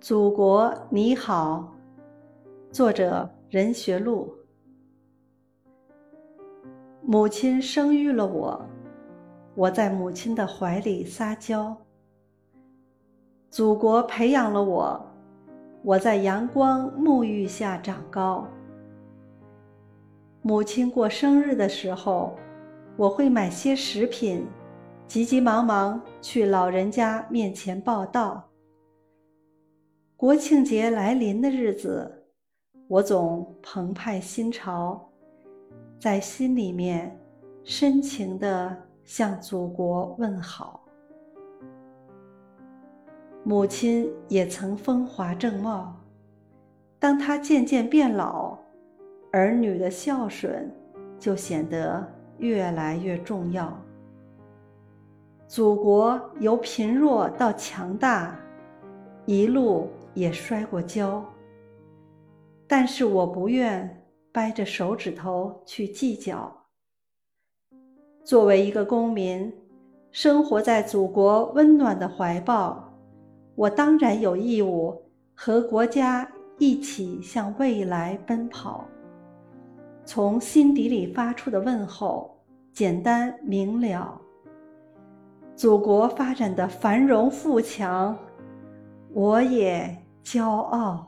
祖国你好，作者任学路。母亲生育了我，我在母亲的怀里撒娇。祖国培养了我，我在阳光沐浴下长高。母亲过生日的时候，我会买些食品，急急忙忙去老人家面前报道。国庆节来临的日子，我总澎湃心潮，在心里面深情地向祖国问好。母亲也曾风华正茂，当她渐渐变老，儿女的孝顺就显得越来越重要。祖国由贫弱到强大，一路。也摔过跤，但是我不愿掰着手指头去计较。作为一个公民，生活在祖国温暖的怀抱，我当然有义务和国家一起向未来奔跑。从心底里发出的问候，简单明了。祖国发展的繁荣富强。我也骄傲。